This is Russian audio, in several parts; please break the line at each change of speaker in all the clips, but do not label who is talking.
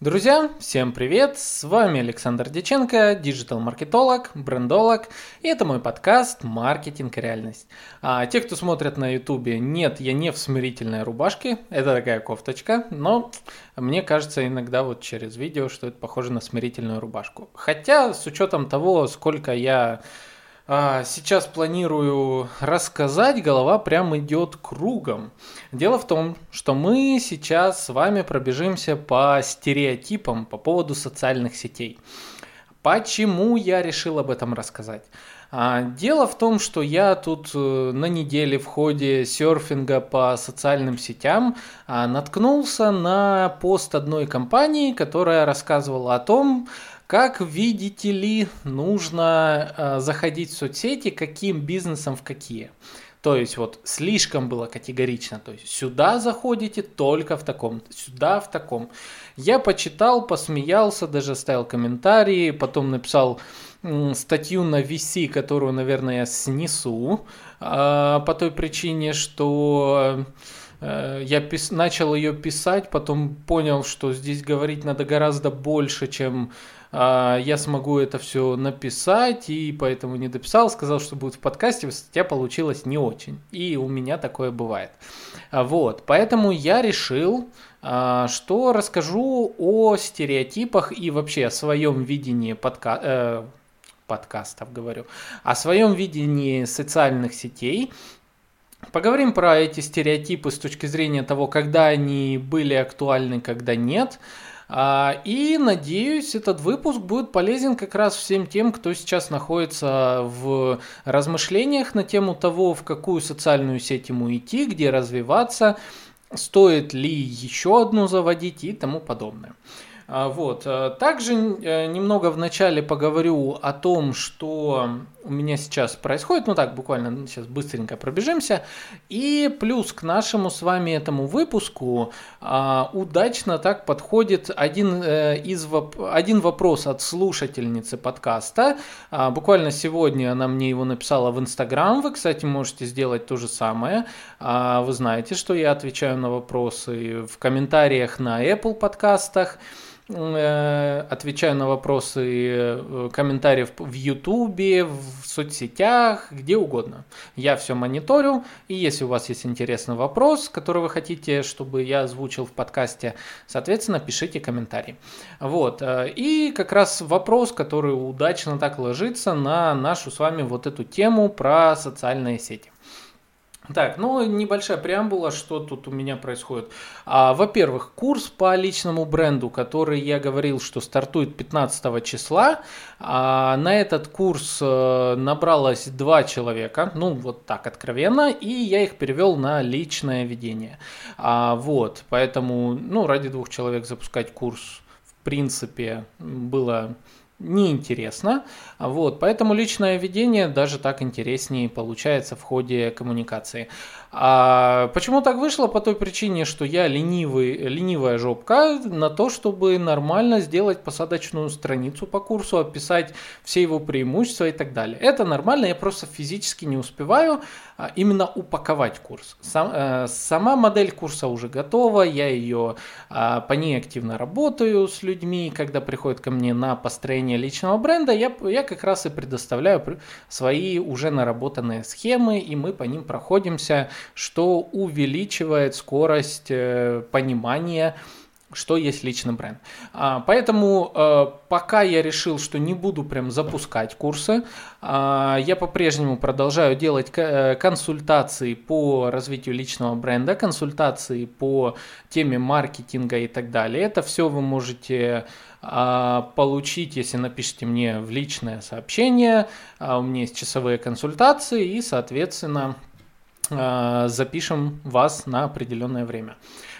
Друзья, всем привет! С вами Александр Деченко, диджитал-маркетолог, брендолог, и это мой подкаст «Маркетинг реальность». А те, кто смотрят на ютубе, нет, я не в смирительной рубашке, это такая кофточка, но мне кажется иногда вот через видео, что это похоже на смирительную рубашку. Хотя, с учетом того, сколько я сейчас планирую рассказать, голова прям идет кругом. Дело в том, что мы сейчас с вами пробежимся по стереотипам по поводу социальных сетей. Почему я решил об этом рассказать? А, дело в том, что я тут э, на неделе в ходе серфинга по социальным сетям а, наткнулся на пост одной компании, которая рассказывала о том, как видите ли, нужно э, заходить в соцсети, каким бизнесом в какие. То есть вот слишком было категорично. То есть сюда заходите только в таком, сюда в таком. Я почитал, посмеялся, даже ставил комментарии, потом написал статью на VC, которую, наверное, я снесу, э, по той причине, что э, я пис- начал ее писать, потом понял, что здесь говорить надо гораздо больше, чем я смогу это все написать, и поэтому не дописал, сказал, что будет в подкасте, статья получилась не очень. И у меня такое бывает. А, вот, поэтому я решил, а, что расскажу о стереотипах и вообще о своем видении подка... э, подкастов, говорю, о своем видении социальных сетей, Поговорим про эти стереотипы с точки зрения того, когда они были актуальны, когда нет. А, и надеюсь, этот выпуск будет полезен как раз всем тем, кто сейчас находится в размышлениях на тему того, в какую социальную сеть ему идти, где развиваться, стоит ли еще одну заводить и тому подобное. А, вот. Э, также э, немного в начале поговорю о том, что у меня сейчас происходит. Ну так, буквально сейчас быстренько пробежимся. И плюс к нашему с вами этому выпуску а, удачно так подходит один, э, из один вопрос от слушательницы подкаста. А, буквально сегодня она мне его написала в Инстаграм. Вы, кстати, можете сделать то же самое. Вы знаете, что я отвечаю на вопросы в комментариях на Apple подкастах. Э, отвечаю на вопросы э, комментариев в Ютубе, в соцсетях, где угодно. Я все мониторю, и если у вас есть интересный вопрос, который вы хотите, чтобы я озвучил в подкасте, соответственно, пишите комментарий. Вот. Э, и как раз вопрос, который удачно так ложится на нашу с вами вот эту тему про социальные сети. Так, ну небольшая преамбула, что тут у меня происходит. А, во-первых, курс по личному бренду, который я говорил, что стартует 15 числа, а, на этот курс а, набралось два человека, ну вот так откровенно, и я их перевел на личное ведение. А, вот, поэтому, ну ради двух человек запускать курс в принципе было неинтересно. Вот, поэтому личное ведение даже так интереснее получается в ходе коммуникации. А почему так вышло? По той причине, что я ленивый, ленивая жопка на то, чтобы нормально сделать посадочную страницу по курсу, описать все его преимущества и так далее. Это нормально, я просто физически не успеваю а, именно упаковать курс. Сам, э, сама модель курса уже готова, я ее а, по ней активно работаю с людьми, когда приходят ко мне на построение личного бренда, я, я как раз и предоставляю свои уже наработанные схемы, и мы по ним проходимся что увеличивает скорость э, понимания что есть личный бренд. А, поэтому э, пока я решил, что не буду прям запускать курсы, а, я по-прежнему продолжаю делать э, консультации по развитию личного бренда, консультации по теме маркетинга и так далее. Это все вы можете а, получить, если напишите мне в личное сообщение. У меня есть часовые консультации и, соответственно, запишем вас на определенное время.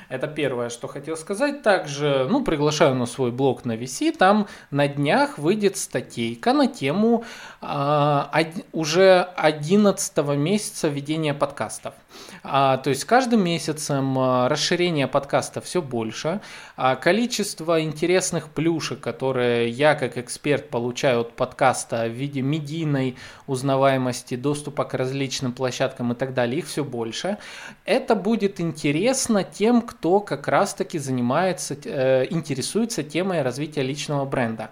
Это первое, что хотел сказать. Также, ну, приглашаю на свой блог на VC. Там на днях выйдет статейка на тему а, уже 11 месяца ведения подкастов. А, то есть каждым месяцем а, расширение подкаста все больше. А, количество интересных плюшек, которые я как эксперт получаю от подкаста в виде медийной узнаваемости, доступа к различным площадкам и так далее, их все больше. Это будет интересно тем, кто как раз-таки занимается, э, интересуется темой развития личного бренда.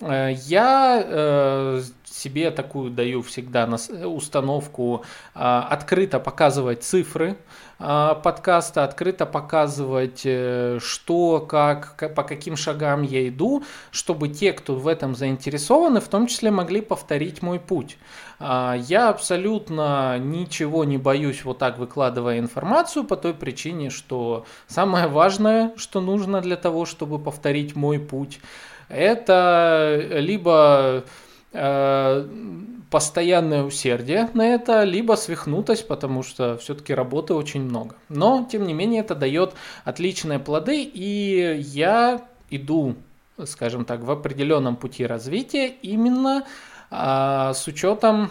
Э, я э, себе такую даю всегда установку а, открыто показывать цифры подкаста, открыто показывать, э, что, как, по каким шагам я иду, чтобы те, кто в этом заинтересованы, в том числе могли повторить мой путь. А, я абсолютно ничего не боюсь вот так выкладывая информацию по той причине, что самое важное, что нужно для того, чтобы повторить мой путь, это либо постоянное усердие на это, либо свихнутость, потому что все-таки работы очень много. Но, тем не менее, это дает отличные плоды, и я иду, скажем так, в определенном пути развития именно а, с учетом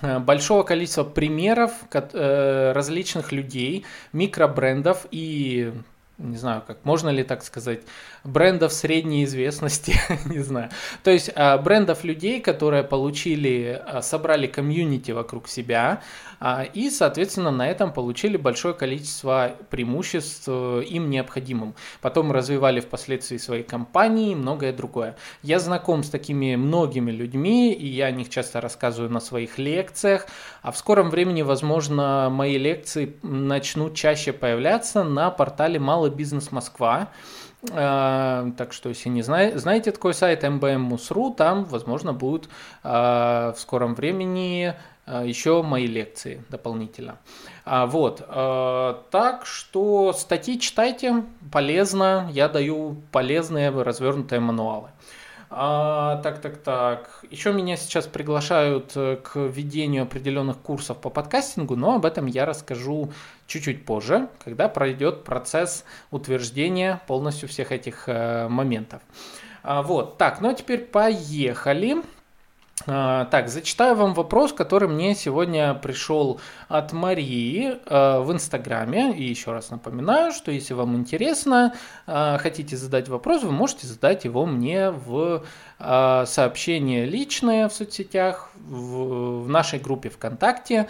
э, большого количества примеров э, различных людей, микробрендов и не знаю, как можно ли так сказать, брендов средней известности, не знаю. То есть а, брендов людей, которые получили, а, собрали комьюнити вокруг себя а, и, соответственно, на этом получили большое количество преимуществ э, им необходимым. Потом развивали впоследствии свои компании и многое другое. Я знаком с такими многими людьми, и я о них часто рассказываю на своих лекциях, а в скором времени, возможно, мои лекции начнут чаще появляться на портале Малый бизнес Москва. А, так что, если не знаете, знаете такой сайт mbm.mus.ru, там, возможно, будут а, в скором времени а, еще мои лекции дополнительно. Вот. Так что статьи читайте, полезно. Я даю полезные развернутые мануалы. А, так, так, так. Еще меня сейчас приглашают э, к ведению определенных курсов по подкастингу, но об этом я расскажу чуть-чуть позже, когда пройдет процесс утверждения полностью всех этих э, моментов. А, вот, так, ну а теперь поехали. А, так, зачитаю вам вопрос, который мне сегодня пришел от Марии а, в Инстаграме. И еще раз напоминаю, что если вам интересно, а, хотите задать вопрос, вы можете задать его мне в сообщение личное в соцсетях, в нашей группе ВКонтакте.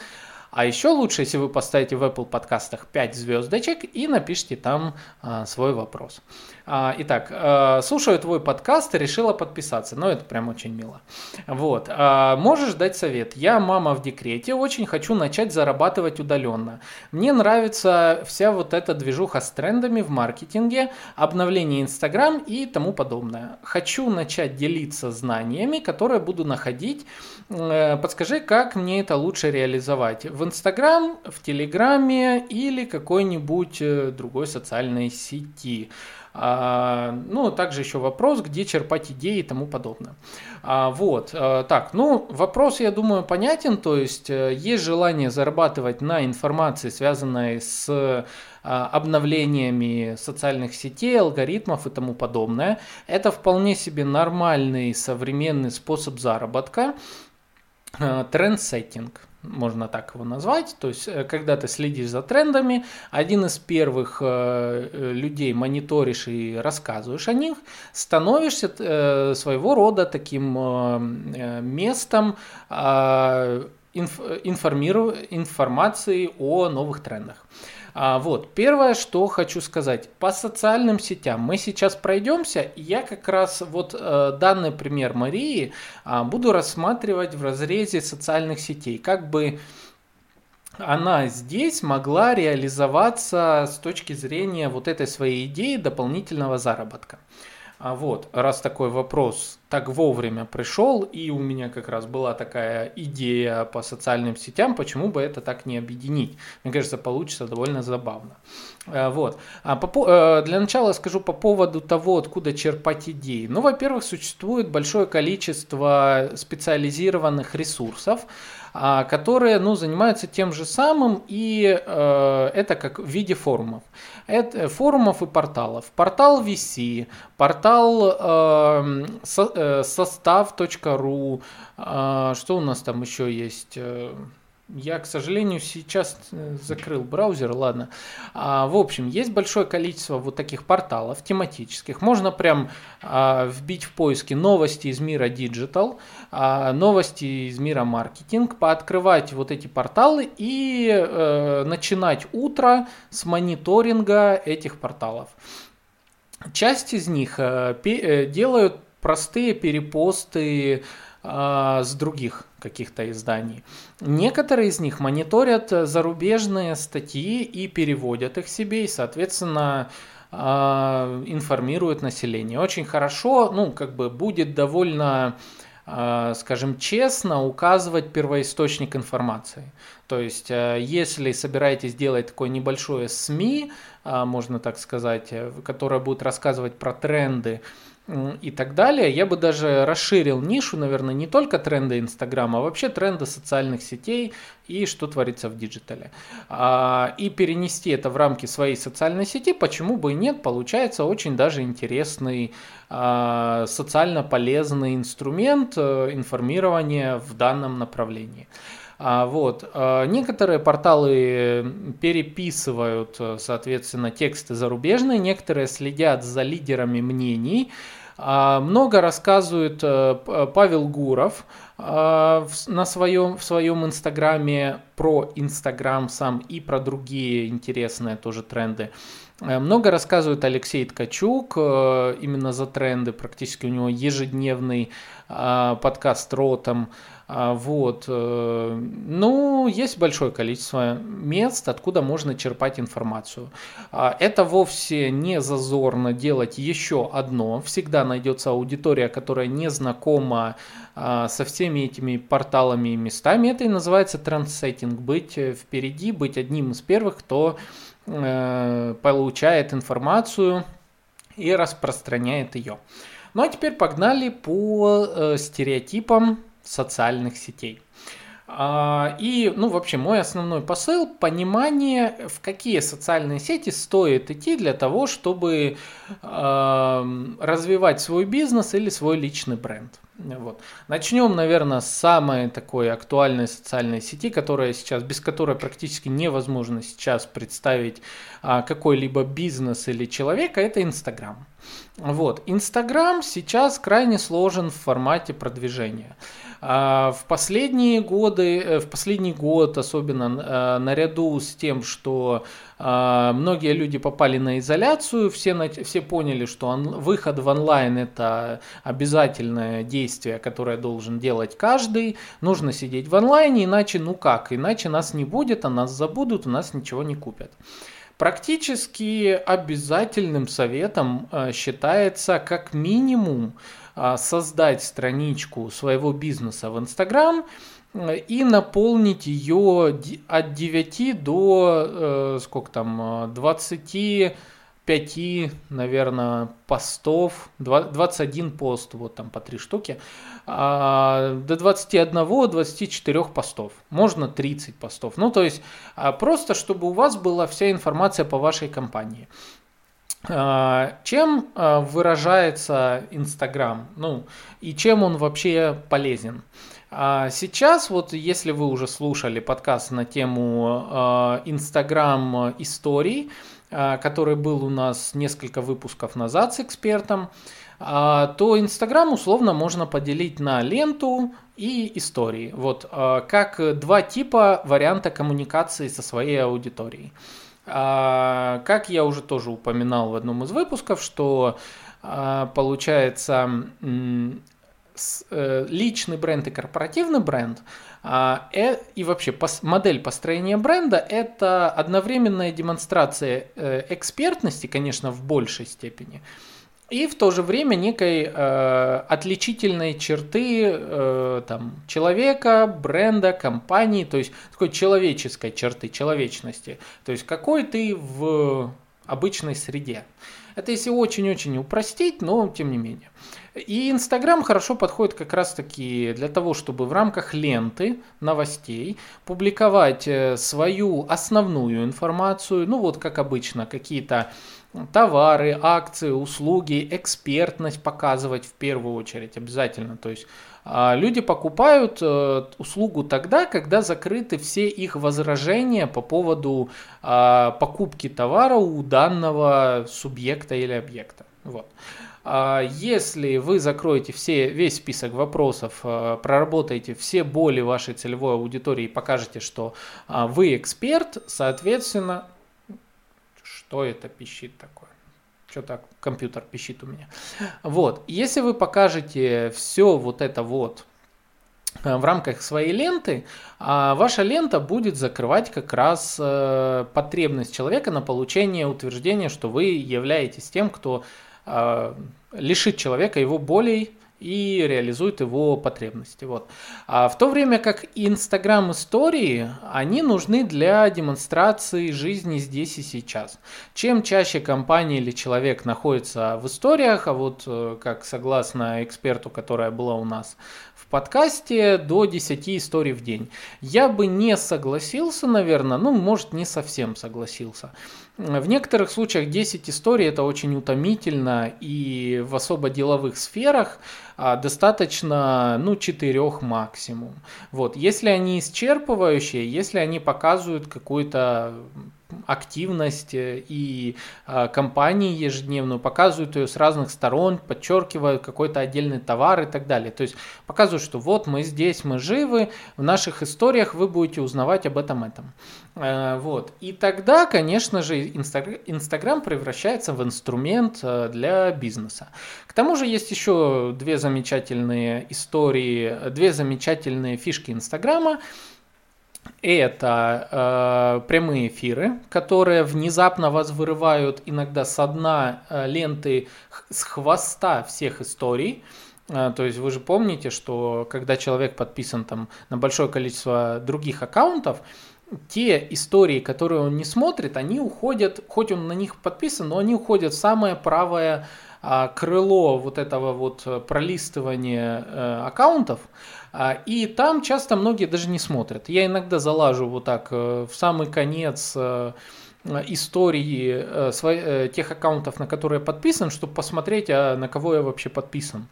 А еще лучше, если вы поставите в Apple подкастах 5 звездочек и напишите там а, свой вопрос. А, итак, а, слушаю твой подкаст и решила подписаться. Ну, это прям очень мило. Вот. А, можешь дать совет? Я мама в декрете, очень хочу начать зарабатывать удаленно. Мне нравится вся вот эта движуха с трендами в маркетинге, обновление Инстаграм и тому подобное. Хочу начать делиться знаниями, которые буду находить. Э, подскажи, как мне это лучше реализовать? В Инстаграм, в Телеграме или какой-нибудь э, другой социальной сети. А, ну, также еще вопрос, где черпать идеи и тому подобное. А, вот, а, так, ну, вопрос, я думаю, понятен, то есть э, есть желание зарабатывать на информации, связанной с обновлениями социальных сетей, алгоритмов и тому подобное. Это вполне себе нормальный современный способ заработка. Тренд-сеттинг можно так его назвать. То есть, э, когда ты следишь за трендами, один из первых э, э, людей мониторишь и рассказываешь о них, становишься своего рода таким местом информации о новых трендах. А, вот, первое, что хочу сказать, по социальным сетям мы сейчас пройдемся, и я как раз вот э, данный пример Марии э, буду рассматривать в разрезе социальных сетей, как бы она здесь могла реализоваться с точки зрения вот этой своей идеи дополнительного заработка. А вот, раз такой вопрос так вовремя пришел, и у меня как раз была такая идея по социальным сетям, почему бы это так не объединить? Мне кажется, получится довольно забавно. Э, вот. А по, э, для начала скажу по поводу того, откуда черпать идеи. Ну, во-первых, существует большое количество специализированных ресурсов, которые ну, занимаются тем же самым, и э, это как в виде форумов. Это форумов и порталов. Портал VC, портал э, со, э, sostav.ru, э, что у нас там еще есть? Я, к сожалению, сейчас э, закрыл браузер, ладно. А, в общем, есть большое количество вот таких порталов тематических. Можно прям а, вбить в поиски новости из мира digital, а, новости из мира маркетинг, пооткрывать вот эти порталы и а, начинать утро с мониторинга этих порталов. Часть из них а, пе, делают простые перепосты с других каких-то изданий. Некоторые из них мониторят э, зарубежные статьи и переводят их себе, и, соответственно, а, информируют население. Очень хорошо, ну, как бы будет довольно а, скажем честно, указывать первоисточник информации. То есть, э, если собираетесь делать такое небольшое СМИ, можно так сказать, э, которое будет рассказывать про тренды, и так далее. Я бы даже расширил нишу, наверное, не только тренды Инстаграма, а вообще тренды социальных сетей и что творится в digital е. А, и перенести это в рамки своей социальной сети, почему бы и нет, получается очень даже интересный а, социально полезный инструмент э, информирования в данном направлении. А, вот. Некоторые порталы переписывают, э, соответственно, тексты зарубежные, некоторые следят за лидерами мнений. А, много рассказывает э, Павел Гуров а, на своем, в своем инстаграме про инстаграм сам и про другие интересные тоже тренды. Э, много рассказывает Алексей Ткачук именно за тренды, практически у него ежедневный подкаст ротом. А, вот. Э, ну, есть большое количество мест, откуда можно черпать информацию. А, это вовсе не зазорно делать еще одно. Всегда найдется аудитория, которая не знакома а, со всеми этими порталами и местами. Это и называется трендсеттинг. Быть впереди, быть одним из первых, кто э, получает информацию и распространяет ее. Ну а теперь погнали по э, стереотипам социальных сетей. А, и, ну, вообще, мой основной посыл – понимание, в какие социальные сети стоит идти для того, чтобы э, развивать свой бизнес или свой личный бренд. Вот. Начнем, наверное, с самой такой актуальной социальной сети, которая сейчас, без которой практически невозможно сейчас представить а, какой-либо бизнес или человека, это Инстаграм. Вот. Инстаграм сейчас крайне сложен в формате продвижения. А, в последние годы, э, в последний год особенно э, наряду с тем, что а, многие люди попали на изоляцию, все, все поняли, что он, выход в онлайн это обязательное действие, которое должен делать каждый. Нужно сидеть в онлайне, иначе ну как, иначе нас не будет, а нас забудут, у нас ничего не купят. Практически обязательным советом э, считается как минимум а, создать страничку своего бизнеса в Инстаграм э, и наполнить ее от 9 до э, сколько там 25 наверное постов. 21 пост вот там по 3 штуки. А, до 21-24 постов. Можно 30 постов. Ну то есть а, просто чтобы у вас была вся информация по вашей компании. А, чем выражается Инстаграм? Ну, и чем он вообще полезен? Сейчас, вот если вы уже слушали подкаст на тему Инстаграм историй, который был у нас несколько выпусков назад с экспертом, то Инстаграм условно можно поделить на ленту и истории. Вот как два типа варианта коммуникации со своей аудиторией. Как я уже тоже упоминал в одном из выпусков, что получается э, личный бренд и корпоративный бренд э, и вообще модель построения бренда это одновременная демонстрация э, экспертности, конечно, в большей степени, и в то же время некой э, отличительной черты э, там, человека, бренда, компании, то есть такой человеческой черты, человечности. То есть какой ты в обычной среде. Это если очень-очень упростить, но тем не менее. И Инстаграм хорошо подходит как раз-таки для того, чтобы в рамках ленты новостей публиковать э, свою основную информацию, ну вот как обычно, какие-то товары, акции, услуги, экспертность показывать в первую очередь обязательно. То есть а, люди покупают э, услугу тогда, когда закрыты все их возражения по поводу а, покупки товара у данного субъекта или объекта. Вот. А, если вы закроете все, весь список вопросов, проработаете все боли вашей целевой аудитории и покажете, что вы эксперт, соответственно, что это пищит такое? Что так компьютер пищит у меня. Вот, если вы покажете все вот это вот э, в рамках своей ленты, а ваша лента будет закрывать как раз э, потребность человека на получение утверждения, что вы являетесь тем, кто э, лишит человека его болей, и реализует его потребности. Вот. А в то время как Инстаграм истории, они нужны для демонстрации жизни здесь и сейчас. Чем чаще компания или человек находится в историях, а вот э, как согласно эксперту, которая была у нас подкасте, до 10 историй в день. Я бы не согласился, наверное, ну, может, не совсем согласился. В некоторых случаях 10 историй это очень утомительно, и в особо деловых сферах а, достаточно ну, 4 максимум. Вот. Если они исчерпывающие, если они показывают какую-то активность э, и э, компании ежедневную, показывают ее с разных сторон, подчеркивают какой-то отдельный товар и так далее. То есть показывают, что вот мы здесь, мы живы, в наших историях вы будете узнавать об этом этом. Э, вот. И тогда, конечно же, Инстаграм превращается в инструмент для бизнеса. К тому же есть еще две замечательные истории, две замечательные фишки Инстаграма это э, прямые эфиры, которые внезапно вас вырывают иногда с дна э, ленты с хвоста всех историй. Э, то есть вы же помните, что когда человек подписан там на большое количество других аккаунтов, те истории, которые он не смотрит, они уходят, хоть он на них подписан, но они уходят в самое правое э, крыло вот этого вот э, пролистывания э, аккаунтов. А, и там часто многие даже не смотрят. Я иногда залажу вот так э, в самый конец э, истории э, тех аккаунтов, на которые я подписан, чтобы посмотреть, а на кого я вообще подписан.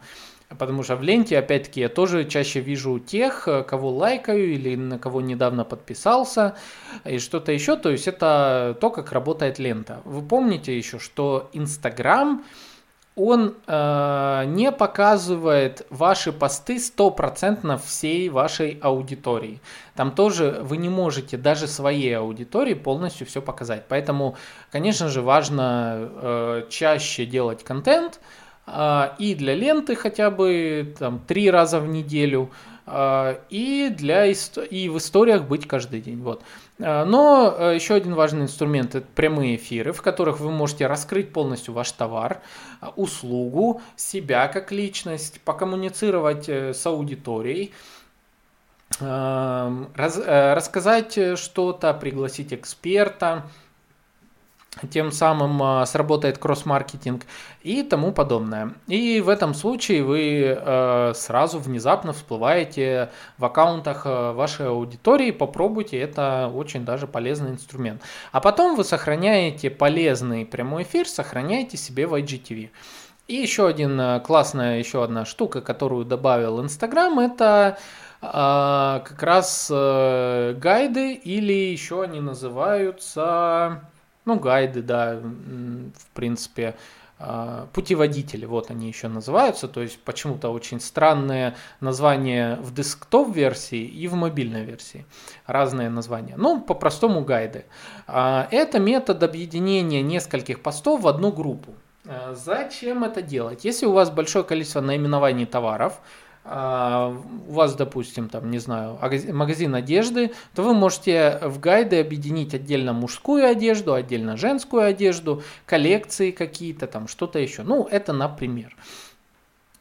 Потому что в ленте, опять-таки, я тоже чаще вижу тех, кого лайкаю или на кого недавно подписался и что-то еще. То есть это то, как работает лента. Вы помните еще, что Инстаграм... Instagram он э, не показывает ваши посты стопроцентно всей вашей аудитории. Там тоже вы не можете даже своей аудитории полностью все показать. Поэтому, конечно же, важно э, чаще делать контент э, и для ленты хотя бы там, три раза в неделю, э, и, для, и в историях быть каждый день. Вот. А, но э, еще один важный инструмент – это прямые эфиры, в которых вы можете раскрыть полностью ваш товар, а, услугу, себя как личность, покоммуницировать э, с аудиторией, раз, э, рассказать что-то, пригласить эксперта – тем самым а, сработает кросс-маркетинг и тому подобное. И в этом случае вы э, сразу внезапно всплываете в аккаунтах э, вашей аудитории, попробуйте, это очень даже полезный инструмент. А потом вы сохраняете полезный прямой эфир, сохраняете себе в IGTV. И еще один классная, еще одна штука, которую добавил Инстаграм, это как раз гайды или еще они называются ну, гайды, да, в принципе, а, путеводители, вот они еще называются, то есть почему-то очень странное название в десктоп-версии и в мобильной версии, разные названия. Ну, по-простому гайды. А, это метод объединения нескольких постов в одну группу. А, зачем это делать? Если у вас большое количество наименований товаров, у вас, допустим, там, не знаю, магазин одежды, то вы можете в гайды объединить отдельно мужскую одежду, отдельно женскую одежду, коллекции какие-то, там что-то еще. Ну, это например.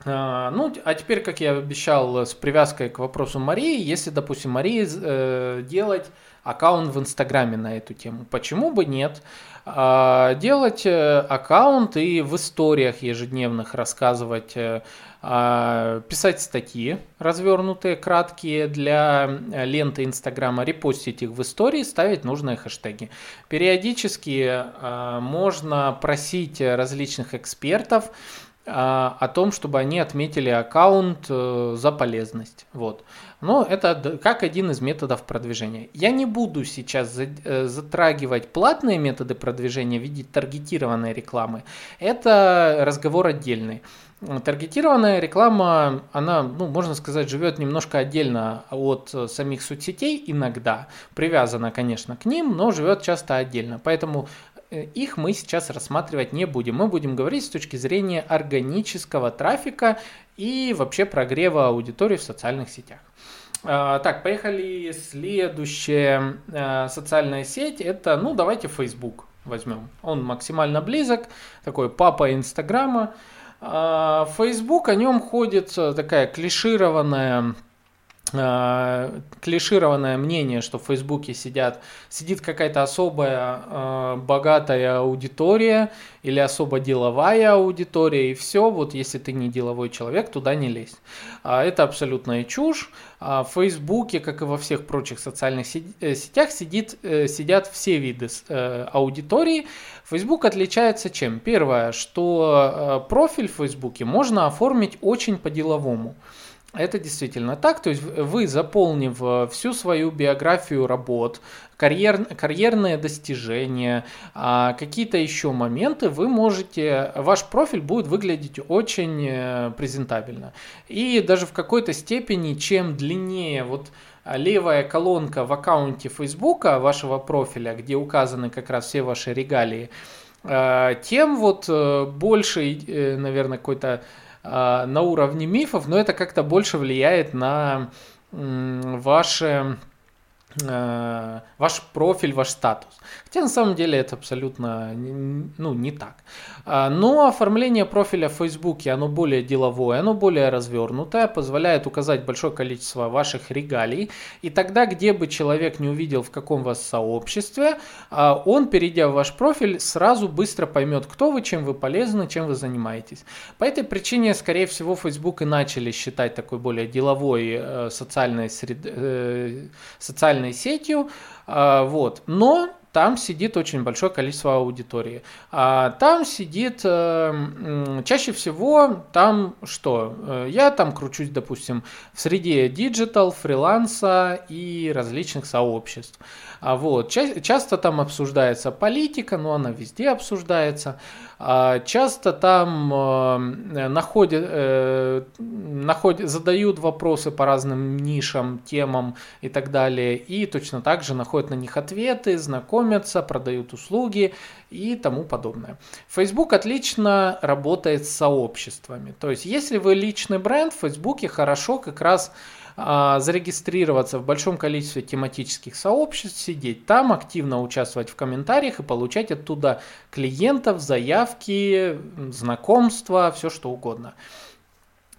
А, ну, а теперь, как я обещал, с привязкой к вопросу Марии, если, допустим, Марии э, делать аккаунт в Инстаграме на эту тему, почему бы нет? А, делать э, аккаунт и в историях ежедневных рассказывать, э, а, писать статьи развернутые, краткие для э, ленты Инстаграма, репостить их в истории, ставить нужные хэштеги. Периодически можно просить различных экспертов, о том, чтобы они отметили аккаунт за полезность. Вот. Но это как один из методов продвижения. Я не буду сейчас э, затрагивать платные методы продвижения в виде таргетированной рекламы. Это разговор отдельный. Таргетированная реклама, она, ну, можно сказать, живет немножко отдельно от самих соцсетей иногда, привязана, конечно, к ним, но живет часто отдельно. Поэтому э, их мы сейчас рассматривать не будем. Мы будем говорить с точки зрения органического трафика и вообще прогрева аудитории в социальных сетях. А, так, поехали. Следующая а, социальная сеть это, ну, давайте Facebook возьмем. Он максимально близок, такой папа Инстаграма. А, Facebook, о нем ходит такая клишированная клишированное мнение, что в Фейсбуке сидят, сидит какая-то особая э, богатая аудитория или особо деловая аудитория, и все, вот если ты не деловой человек, туда не лезь. А, это абсолютная чушь. А, в Фейсбуке, как и во всех прочих социальных э, сетях, сидит, э, сидят все виды э, аудитории. Facebook отличается чем? Первое, что профиль в Фейсбуке можно оформить очень по-деловому. Это действительно так. То есть вы, заполнив э, всю свою биографию работ, карьер, карьерные достижения, а, какие-то еще моменты, вы можете, ваш профиль будет выглядеть очень э, презентабельно. И даже в какой-то степени, чем длиннее вот левая колонка в аккаунте Facebook вашего профиля, где указаны как раз все ваши регалии, э, тем вот больше, наверное, какой-то на уровне мифов, но это как-то больше влияет на ваше Э, ваш профиль, ваш статус. Хотя на самом деле это абсолютно ну, не так. А, но оформление профиля в Фейсбуке, оно более деловое, оно более развернутое, позволяет указать большое количество ваших регалий. И тогда, где бы человек не увидел, в каком вас сообществе, а, он, перейдя в ваш профиль, сразу быстро поймет, кто вы, чем вы полезны, чем вы занимаетесь. По этой причине, скорее всего, Facebook и начали считать такой более деловой э, социальной, сред... э, социальной социальной сетью, а, вот. Но там сидит очень большое количество аудитории. А там сидит, э, чаще всего там что? Э, я там кручусь, допустим, в среде digital, фриланса и различных сообществ. А вот, часто там обсуждается политика, но она везде обсуждается. А часто там э, находят, э, находят, задают вопросы по разным нишам, темам и так далее. И точно так же находят на них ответы, знакомятся, продают услуги и тому подобное. Facebook отлично работает с сообществами. То есть, если вы личный бренд, в Facebook хорошо как раз зарегистрироваться в большом количестве тематических сообществ, сидеть там, активно участвовать в комментариях и получать оттуда клиентов, заявки, знакомства, все что угодно.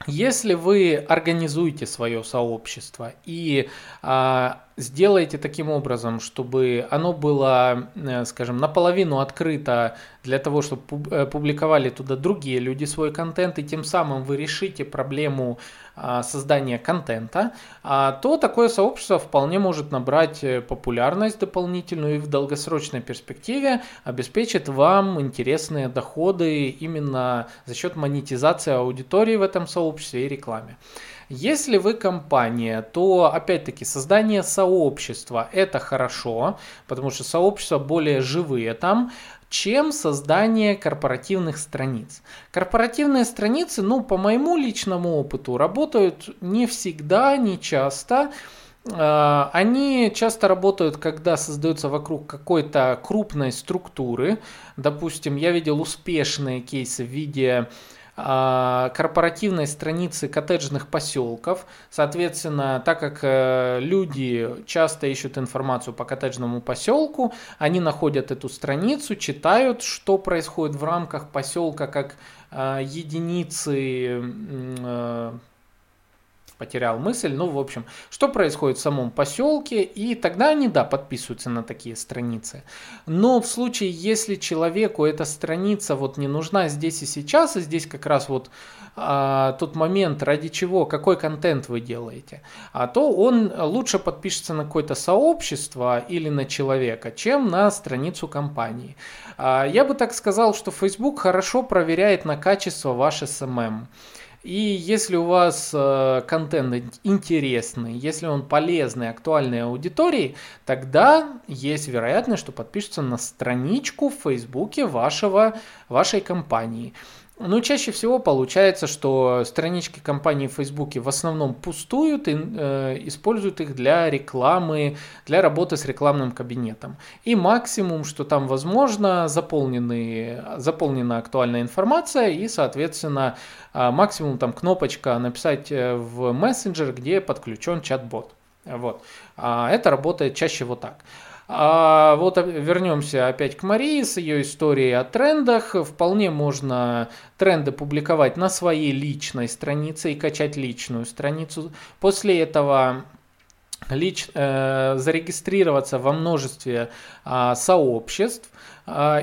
Если вы организуете свое сообщество и а, сделаете таким образом, чтобы оно было, э, скажем, наполовину открыто для того, чтобы э, публиковали туда другие люди свой контент, и тем самым вы решите проблему а, создания контента, а, то такое сообщество вполне может набрать э, популярность дополнительную и в долгосрочной перспективе обеспечит вам интересные доходы именно за счет монетизации аудитории в этом сообществе и рекламе. Если вы компания, то опять-таки создание сообщества это хорошо, потому что сообщества более живые там, чем создание корпоративных страниц. Корпоративные страницы, ну, по моему личному опыту, работают не всегда, не часто. А, они часто работают, когда создаются вокруг какой-то крупной структуры. Допустим, я видел успешные кейсы в виде корпоративной страницы коттеджных поселков. Соответственно, так как э, люди часто ищут информацию по коттеджному поселку, они находят эту страницу, читают, что происходит в рамках поселка, как единицы потерял мысль. Ну, в общем, что происходит в самом поселке, и тогда они, да, подписываются на такие страницы. Но в случае, если человеку эта страница вот не нужна здесь и сейчас, и здесь как раз вот а, тот момент, ради чего, какой контент вы делаете, а то он лучше подпишется на какое-то сообщество или на человека, чем на страницу компании. А, я бы так сказал, что Facebook хорошо проверяет на качество ваш SMM. И если у вас э, контент интересный, если он полезный, актуальной аудитории, тогда есть вероятность, что подпишется на страничку в Фейсбуке вашего, вашей компании. Ну, чаще всего получается, что странички компании в Фейсбуке в основном пустуют и э, используют их для рекламы, для работы с рекламным кабинетом. И максимум, что там возможно, заполнены, заполнена актуальная информация и, соответственно, э, максимум там кнопочка написать э, в мессенджер, где подключен чат-бот. Вот. А это работает чаще вот так. А вот вернемся опять к Марии с ее историей о трендах. Вполне можно тренды публиковать на своей личной странице и качать личную страницу. После этого лич, э, зарегистрироваться во множестве э, сообществ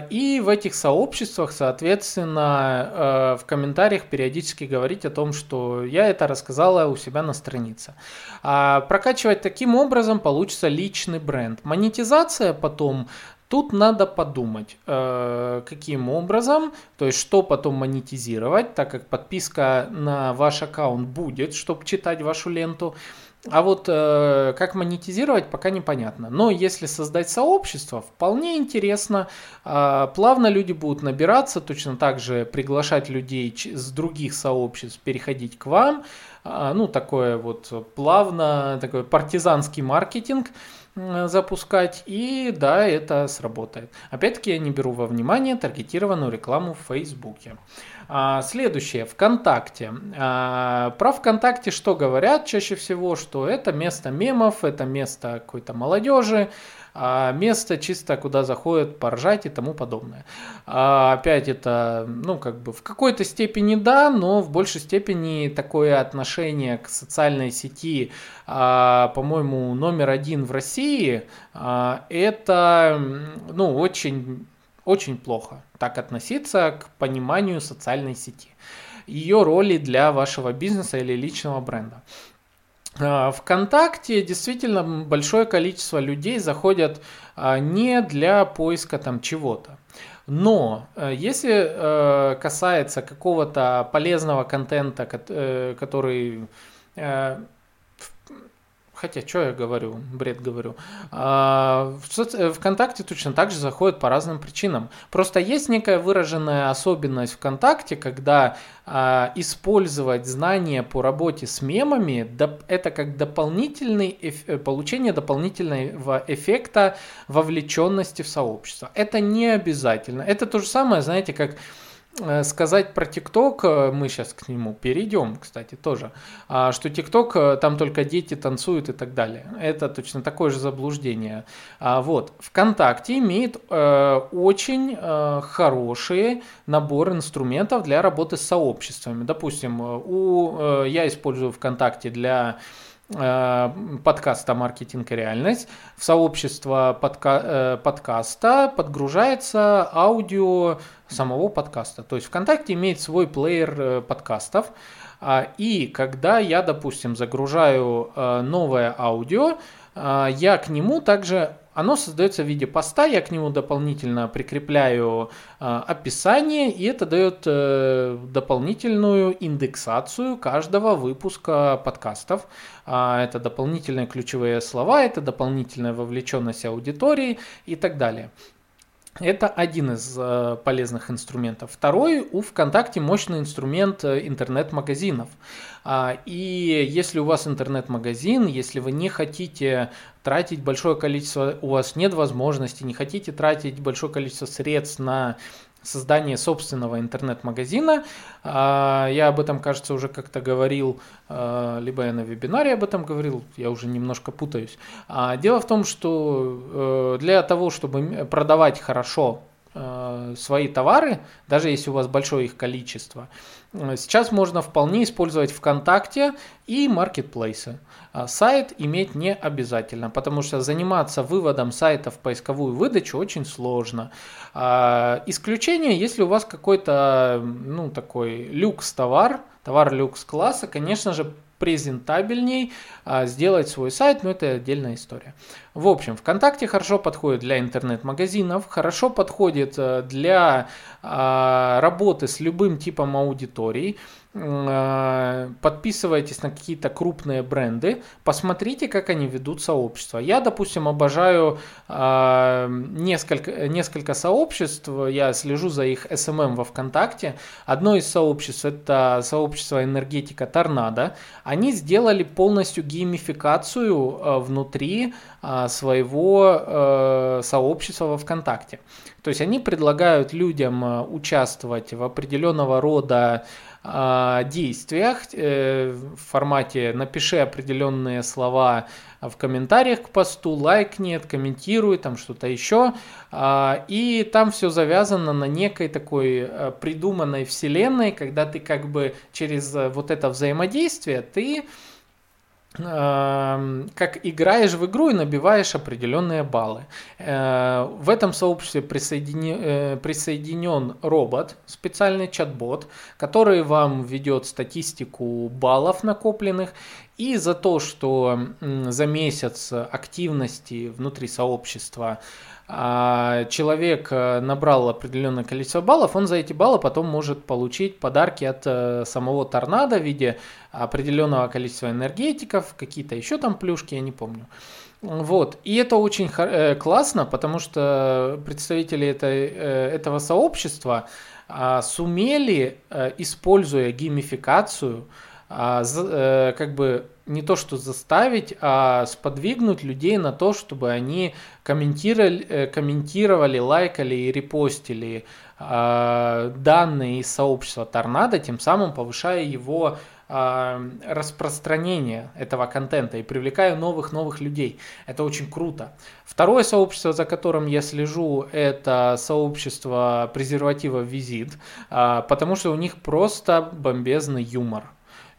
и в этих сообществах, соответственно, э, в комментариях периодически говорить о том, что я это рассказала у себя на странице. А прокачивать таким образом получится личный бренд. Монетизация потом Тут надо подумать, э, каким образом, то есть что потом монетизировать, так как подписка на ваш аккаунт будет, чтобы читать вашу ленту. А вот э, как монетизировать, пока непонятно. Но если создать сообщество, вполне интересно. Э, плавно люди будут набираться, точно так же приглашать людей с других сообществ переходить к вам. Э, ну, такое вот плавно, такой партизанский маркетинг запускать, и да, это сработает. Опять-таки я не беру во внимание таргетированную рекламу в Фейсбуке. А, следующее, ВКонтакте. А, про ВКонтакте что говорят чаще всего, что это место мемов, это место какой-то молодежи, а место чисто, куда заходят поржать и тому подобное. Опять это, ну, как бы в какой-то степени да, но в большей степени такое отношение к социальной сети, по-моему, номер один в России, это, ну, очень очень плохо так относиться к пониманию социальной сети, ее роли для вашего бизнеса или личного бренда. А, ВКонтакте действительно большое количество людей заходят а, не для поиска там чего-то. Но э, если э, касается какого-то полезного контента, э, который Хотя, что я говорю, бред говорю. А, в соци... ВКонтакте точно так же заходят по разным причинам. Просто есть некая выраженная особенность ВКонтакте, когда а, использовать знания по работе с мемами, это как дополнительный эф... Э, получение дополнительного эффекта вовлеченности в сообщество. Это не обязательно. Это то же самое, знаете, как Э, сказать про ТикТок, э, мы сейчас к нему перейдем, кстати, тоже, а, что ТикТок, э, там только дети танцуют и так далее. Это точно такое же заблуждение. А, вот, ВКонтакте имеет очень хороший набор инструментов для работы с сообществами. Допустим, у, я использую ВКонтакте для подкаста «Маркетинг и реальность». В сообщество подка подкаста подгружается аудио самого подкаста. То есть ВКонтакте имеет свой плеер э, подкастов, а, и когда я, допустим, загружаю э, новое аудио, я к нему также оно создается в виде поста, я к нему дополнительно прикрепляю э, описание, и это дает э, дополнительную индексацию каждого выпуска подкастов. Э, это дополнительные ключевые слова, это дополнительная вовлеченность аудитории и так далее. Это один из э, полезных инструментов. Второй, у ВКонтакте мощный инструмент интернет-магазинов. А, и если у вас интернет-магазин, если вы не хотите тратить большое количество, у вас нет возможности, не хотите тратить большое количество средств на создание собственного интернет-магазина. А, я об этом, кажется, уже как-то говорил, а, либо я на вебинаре об этом говорил, я уже немножко путаюсь. А, дело в том, что э, для того, чтобы продавать хорошо свои товары, даже если у вас большое их количество, э, сейчас можно вполне использовать ВКонтакте и маркетплейсы. А сайт иметь не обязательно, потому что заниматься выводом сайта в поисковую выдачу очень сложно. Исключение, если у вас какой-то ну, такой люкс-товар, товар люкс-класса, конечно же, презентабельней а, сделать свой сайт, но это отдельная история. В общем, ВКонтакте хорошо подходит для интернет-магазинов, хорошо подходит э, для а, работы с любым типом аудиторий. Э, подписывайтесь на какие-то крупные бренды, посмотрите, как они ведут сообщество. Я, допустим, обожаю э, несколько, несколько сообществ, я слежу за их SMM эм эм во ВКонтакте. Одно из сообществ это сообщество энергетика Торнадо. Они сделали полностью геймификацию э, внутри своего сообщества во ВКонтакте. То есть они предлагают людям участвовать в определенного рода действиях э, в формате напиши определенные слова в комментариях к посту, лайкни, комментируй, там что-то еще. А, и там все завязано на некой такой э, придуманной вселенной, когда ты как бы через э, вот это взаимодействие ты как играешь в игру и набиваешь определенные баллы. Э, в этом сообществе присоединен, э, присоединен робот, специальный чат-бот, который вам ведет статистику баллов накопленных. И за то, что за месяц активности внутри сообщества человек э, набрал определенное количество баллов, он за эти баллы потом может получить подарки от э, самого торнадо в виде определенного количества энергетиков, какие-то еще там плюшки, я не помню. Вот. И это очень э, классно, потому что представители этой, этого сообщества а, сумели, используя геймификацию, а, как бы не то что заставить, а сподвигнуть людей на то, чтобы они комментировали, э, комментировали лайкали и репостили э, данные из сообщества Торнадо, тем самым повышая его э, распространение этого контента и привлекая новых-новых людей. Это очень круто. Второе сообщество, за которым я слежу, это сообщество презерватива Визит, э, потому что у них просто бомбезный юмор.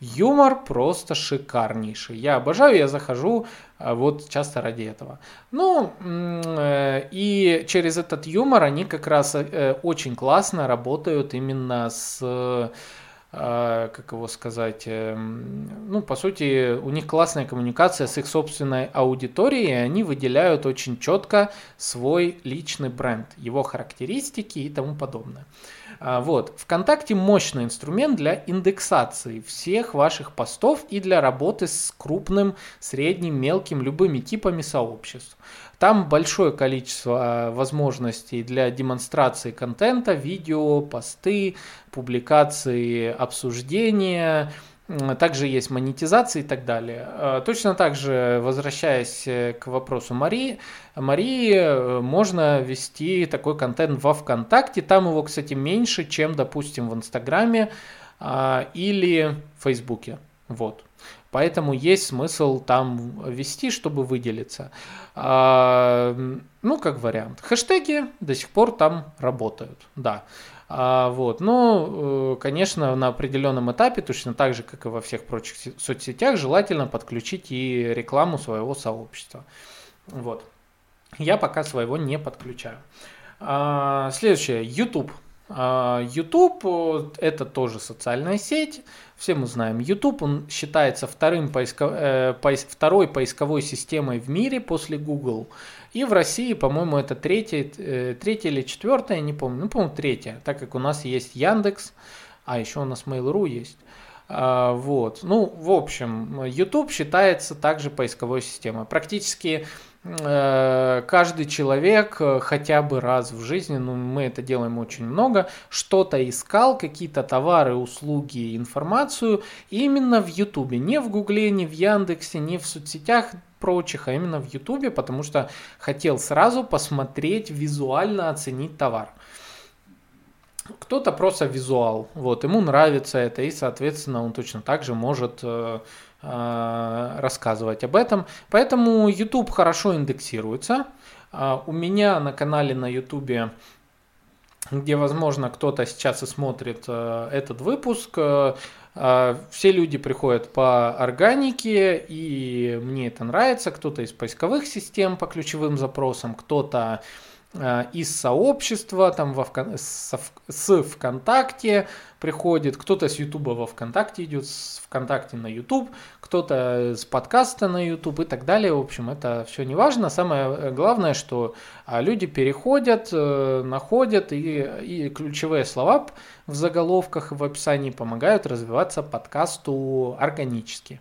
Юмор просто шикарнейший. Я обожаю, я захожу а, вот часто ради этого. Ну, э, и через этот юмор они как раз э, очень классно работают именно с э, как его сказать, ну, по сути, у них классная коммуникация с их собственной аудиторией, и они выделяют очень четко свой личный бренд, его характеристики и тому подобное. А, вот. ВКонтакте мощный инструмент для индексации всех ваших постов и для работы с крупным, средним, мелким, любыми типами сообществ. Там большое количество а, возможностей для демонстрации контента, видео, посты, публикации, обсуждения, также есть монетизация и так далее. Э, точно так же, возвращаясь э, к вопросу Марии, Марии э, можно вести такой контент во ВКонтакте. Там его, кстати, меньше, чем, допустим, в Инстаграме или в Фейсбуке. Вот. Поэтому есть смысл там вести, чтобы выделиться. Ну, как вариант. Хэштеги до сих пор там работают, да. А, вот. Но, э, конечно, на определенном этапе, точно так же, как и во всех прочих соцсетях, желательно подключить и рекламу своего сообщества. Вот. Я пока своего не подключаю. А, следующее. YouTube. А, YouTube это тоже социальная сеть. Все мы знаем YouTube. Он считается вторым поиско... э, поис... второй поисковой системой в мире после Google. И в России, по-моему, это третья, э, третья или четвертая, не помню, ну, по-моему, третья, так как у нас есть Яндекс, а еще у нас Mail.ru есть. А, вот. Ну, в общем, YouTube считается также поисковой системой. Практически э, каждый человек э, хотя бы раз в жизни, ну мы это делаем очень много, что-то искал, какие-то товары, услуги, информацию именно в YouTube, не в Гугле, не в Яндексе, не в соцсетях, прочих, а именно в Ютубе, потому что хотел сразу посмотреть, визуально оценить товар. Кто-то просто визуал, вот, ему нравится это, и, соответственно, он точно так же может э, э, рассказывать об этом. Поэтому YouTube хорошо индексируется. Э, у меня на канале на YouTube где, возможно, кто-то сейчас и смотрит э, этот выпуск. Все люди приходят по органике, и мне это нравится. Кто-то из поисковых систем по ключевым запросам, кто-то Э, из сообщества, там во вкон... с ВКонтакте приходит, кто-то с Ютуба во ВКонтакте идет, с ВКонтакте на Ютуб, кто-то с подкаста на Ютуб и так далее. В общем, это все не важно. Самое э, главное, что а, люди переходят, э, находят и, и ключевые слова в заголовках и в описании помогают развиваться подкасту органически.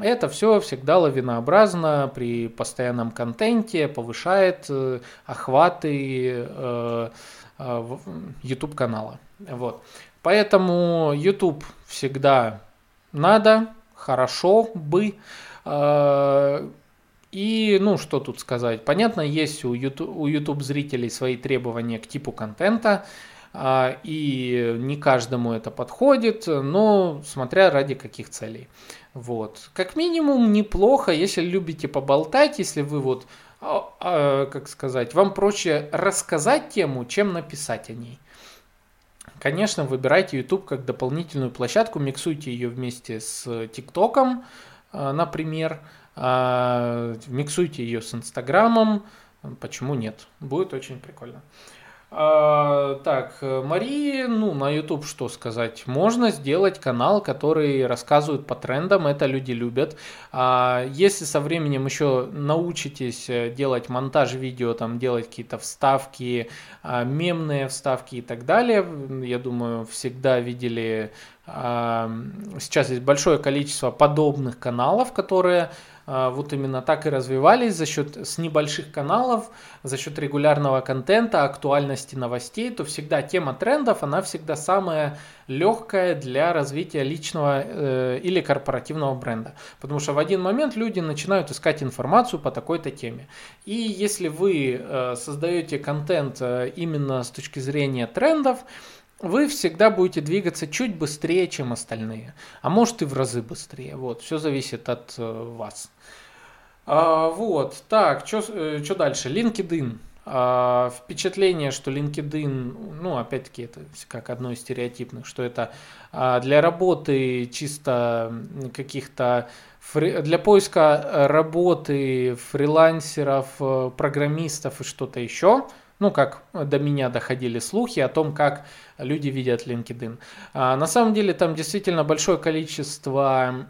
Это все всегда лавинообразно при постоянном контенте повышает э, охваты э, э, YouTube канала. Вот. Поэтому YouTube всегда надо, хорошо бы. И, ну, что тут сказать? Понятно, есть у YouTube, у YouTube зрителей свои требования к типу контента, и не каждому это подходит, но смотря ради каких целей. Вот. Как минимум неплохо, если любите поболтать, если вы вот, а, а, как сказать, вам проще рассказать тему, чем написать о ней. Конечно, выбирайте YouTube как дополнительную площадку, миксуйте ее вместе с а, например, а, миксуйте ее с Инстаграмом, почему нет, будет очень прикольно. А, так, Марии, ну, на YouTube что сказать? Можно сделать канал, который рассказывает по трендам, это люди любят. А, если со временем еще научитесь э, делать монтаж видео, там, делать какие-то вставки, а, мемные вставки и так далее, я думаю, всегда видели, а, сейчас есть большое количество подобных каналов, которые вот именно так и развивались за счет с небольших каналов, за счет регулярного контента, актуальности новостей, то всегда тема трендов, она всегда самая легкая для развития личного э, или корпоративного бренда. Потому что в один момент люди начинают искать информацию по такой-то теме. И если вы э, создаете контент э, именно с точки зрения трендов, вы всегда будете двигаться чуть быстрее, чем остальные. А может и в разы быстрее. Вот, все зависит от э, вас. А, вот, так, что э, дальше? LinkedIn. А, впечатление, что LinkedIn, ну, опять-таки, это как одно из стереотипных, что это а, для работы чисто каких-то для поиска работы фрилансеров, э, программистов и что-то еще – ну, как до меня доходили слухи о том, как люди видят LinkedIn. А, на самом деле там действительно большое количество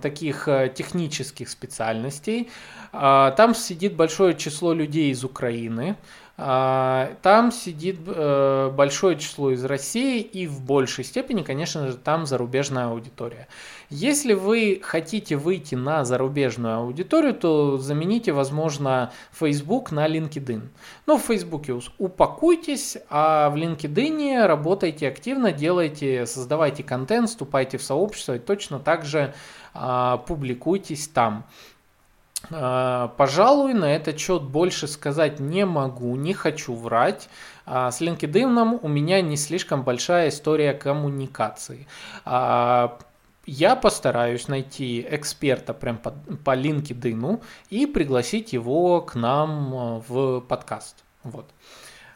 таких э, технических специальностей. А, там сидит большое число людей из Украины. А, там сидит э, большое число из России и в большей степени, конечно же, там зарубежная аудитория. Если вы хотите выйти на зарубежную аудиторию, то замените, возможно, Facebook на LinkedIn. Ну, в Facebook упакуйтесь, а в LinkedIn работайте активно, делайте, создавайте контент, вступайте в сообщество и точно так же а, публикуйтесь там. А, пожалуй, на этот счет больше сказать не могу, не хочу врать. А, с LinkedIn у меня не слишком большая история коммуникации. Я постараюсь найти эксперта прям по, по LinkedIn и пригласить его к нам в подкаст. Вот.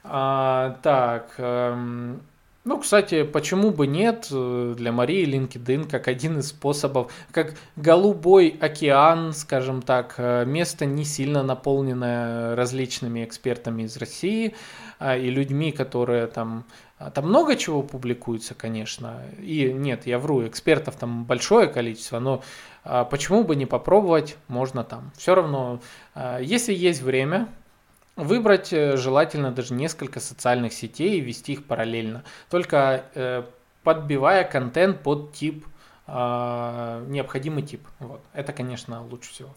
А, так, эм, ну, кстати, почему бы нет э, для Марии LinkedIn как один из способов, как голубой океан, скажем так, э, место не сильно наполненное различными экспертами из России и людьми, которые там там много чего публикуется, конечно. И нет, я вру, экспертов там большое количество, но а, почему бы не попробовать, можно там. Все равно, если есть время, Выбрать э, желательно даже несколько социальных сетей и вести их параллельно, только э, подбивая контент под тип, э, необходимый тип. Вот. Это, конечно, лучше всего.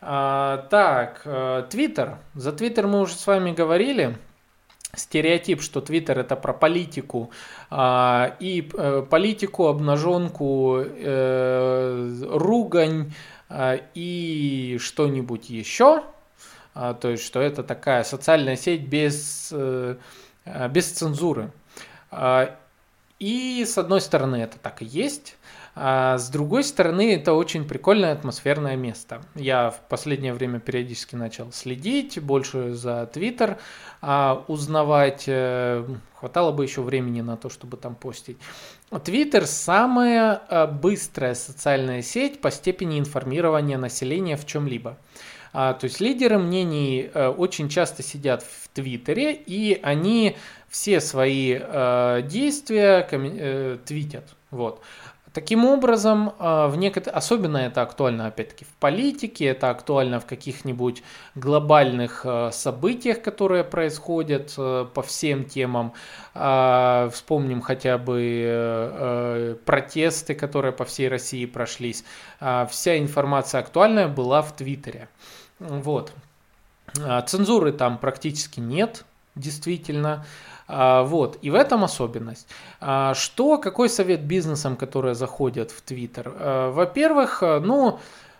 А, так, Твиттер. За Твиттер мы уже с вами говорили. Стереотип, что Твиттер это про политику а, и э, политику, обнаженку, э, ругань э, и что-нибудь еще – а, то есть что это такая социальная сеть без, э, без цензуры. А, И с одной стороны это так и есть, а с другой стороны, это очень прикольное атмосферное место. Я в последнее время периодически начал следить, больше за Твиттер а, узнавать. Э, хватало бы еще времени на то, чтобы там постить. Твиттер – самая э, быстрая социальная сеть по степени информирования населения в чем-либо. А, то есть лидеры мнений э, очень часто сидят в Твиттере, и они все свои действия твитят. Вот. Таким образом, а, в некотор... особенно это актуально, опять-таки, в политике, это актуально в каких-нибудь глобальных а, событиях, которые происходят а, по всем темам. Вспомним хотя бы протесты, которые по всей России прошлись. Вся информация актуальная была в Твиттере. Вот. Цензуры там практически нет, действительно. А, вот, и в этом особенность. А, что, какой совет бизнесам, которые заходят в Твиттер? А, во-первых, ну,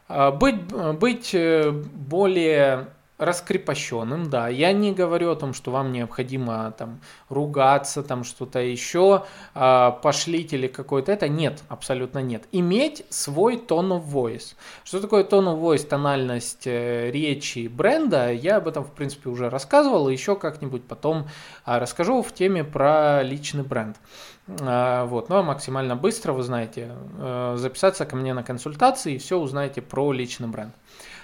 быть, быть э, более раскрепощенным, да. Я не говорю о том, что вам необходимо там ругаться, там что-то еще, э, пошлить или какое-то это. Нет, абсолютно нет. Иметь свой tone of voice. Что такое tone of voice, тональность э, речи бренда, я об этом, в принципе, уже рассказывал, и еще как-нибудь потом э, расскажу в теме про личный бренд. Э, вот, но максимально быстро, вы знаете, э, записаться ко мне на консультации и все узнаете про личный бренд.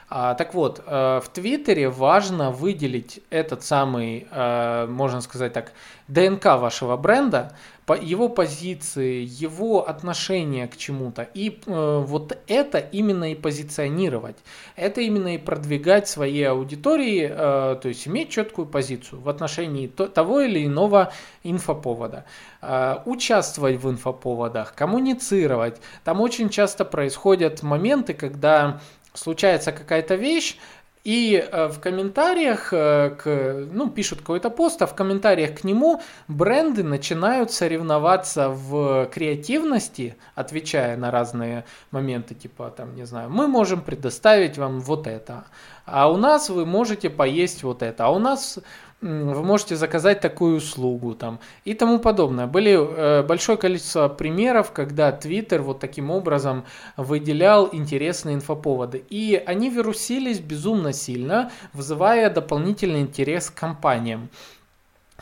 А, так вот, э, в Твиттере важно выделить этот самый, э, можно сказать так, ДНК вашего бренда, его позиции, его отношение к чему-то. И э, вот это именно и позиционировать. Это именно и продвигать своей аудитории, то есть иметь четкую позицию в отношении того или иного инфоповода. Участвовать в инфоповодах, коммуницировать. Там очень часто происходят моменты, когда случается какая-то вещь, и э, в комментариях, э, к, ну, пишут какой-то пост, а в комментариях к нему бренды начинают соревноваться в креативности, отвечая на разные моменты, типа, там, не знаю, мы можем предоставить вам вот это, а у нас вы можете поесть вот это, а у нас вы можете заказать такую услугу там и тому подобное. Были э, большое количество примеров, когда Twitter вот таким образом выделял интересные инфоповоды. И они вирусились безумно сильно, вызывая дополнительный интерес к компаниям.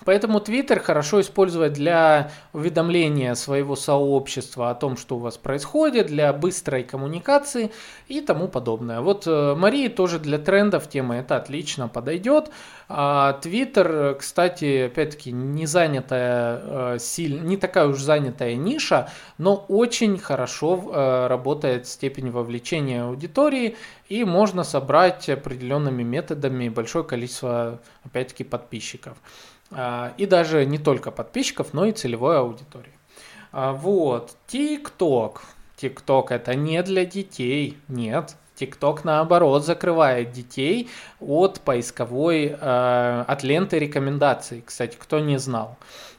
Поэтому Twitter хорошо использовать для уведомления своего сообщества о том, что у вас происходит, для быстрой коммуникации и тому подобное. Вот э, Марии тоже для трендов тема это отлично подойдет. А Twitter, кстати, опять-таки не занятая, э, не такая уж занятая ниша, но очень хорошо э, работает степень вовлечения аудитории и можно собрать определенными методами большое количество, опять-таки, подписчиков. А, и даже не только подписчиков, но и целевой аудитории. А, вот, TikTok. TikTok это не для детей, нет. TikTok наоборот закрывает детей от поисковой, э, от ленты рекомендаций. Кстати, кто не знал.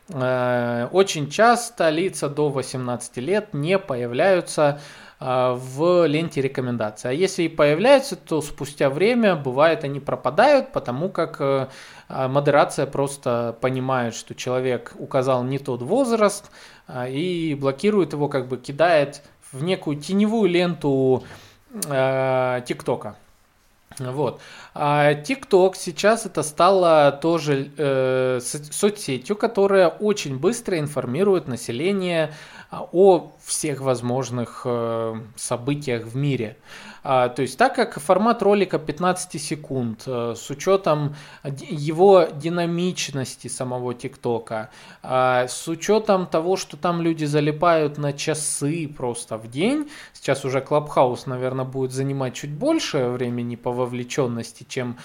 Очень часто лица до 18 лет не появляются а, в ленте рекомендаций. А если и появляются, то спустя время бывает они пропадают, потому как э, а, модерация просто понимает, что человек указал не тот возраст а, и блокирует его, как бы кидает в некую теневую ленту ТикТока. Вот. А TikTok сейчас это стало тоже э, соцсетью, которая очень быстро информирует население а, о всех возможных э, событиях в мире. А, то есть, так как формат ролика 15 секунд, э, с учетом его динамичности самого ТикТока, а, с учетом того, что там люди залипают на часы просто в день, сейчас уже Клабхаус, наверное, будет занимать чуть больше времени по вовлеченности, чем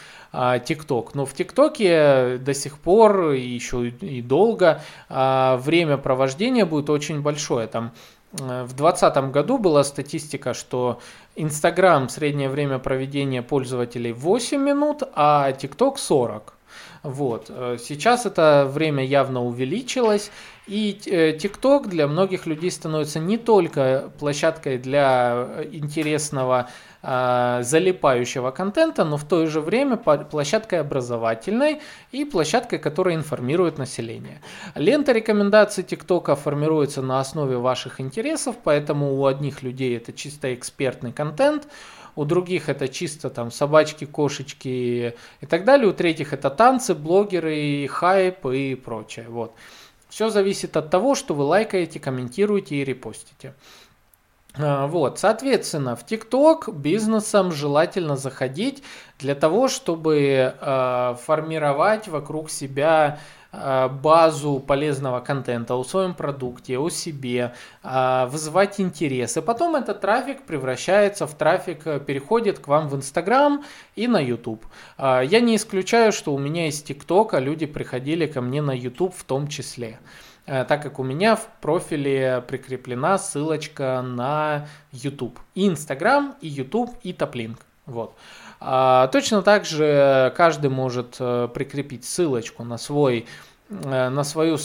ТикТок. Но в ТикТоке до сих пор, еще и долго, время провождения будет очень большое. Там Э, в 2020 году была статистика, что Инстаграм среднее время проведения пользователей 8 минут, а ТикТок 40. Вот. Э, сейчас это время явно увеличилось, и TikTok для многих людей становится не только площадкой для интересного э, залипающего контента, но в то же время площадкой образовательной и площадкой, которая информирует население. Лента рекомендаций TikTok формируется на основе ваших интересов, поэтому у одних людей это чисто экспертный контент, у других это чисто там собачки, кошечки и так далее, у третьих это танцы, блогеры, хайп и прочее. Вот. Все зависит от того, что вы лайкаете, комментируете и репостите. А, вот, соответственно, в ТикТок бизнесам желательно заходить для того, чтобы э, формировать вокруг себя э, базу полезного контента о своем продукте, о себе, э, вызывать интерес. И потом этот трафик превращается в трафик, переходит к вам в Инстаграм и на. Э, я не исключаю, что у меня из ТикТока люди приходили ко мне на YouTube в том числе. Э, так как у меня в профиле прикреплена ссылочка на YouTube. И Instagram, и YouTube, и Топлинк. Вот. А, точно так же каждый может э, прикрепить ссылочку на свой э, на свою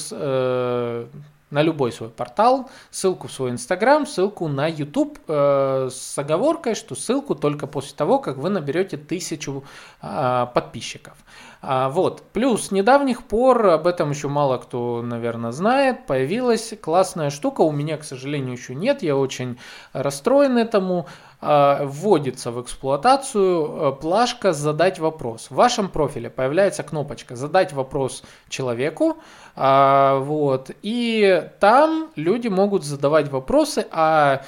на любой свой портал, ссылку в свой Инстаграм, ссылку на YouTube э, с оговоркой, что ссылку только после того, как вы наберете тысячу э, подписчиков. А, вот. Плюс с недавних пор, об этом еще мало кто, наверное, знает, появилась классная штука, у меня, к сожалению, еще нет, я очень расстроен этому. А, вводится в эксплуатацию э, плашка «Задать вопрос». В вашем профиле появляется кнопочка «Задать вопрос человеку», а, вот, и там люди могут задавать вопросы, а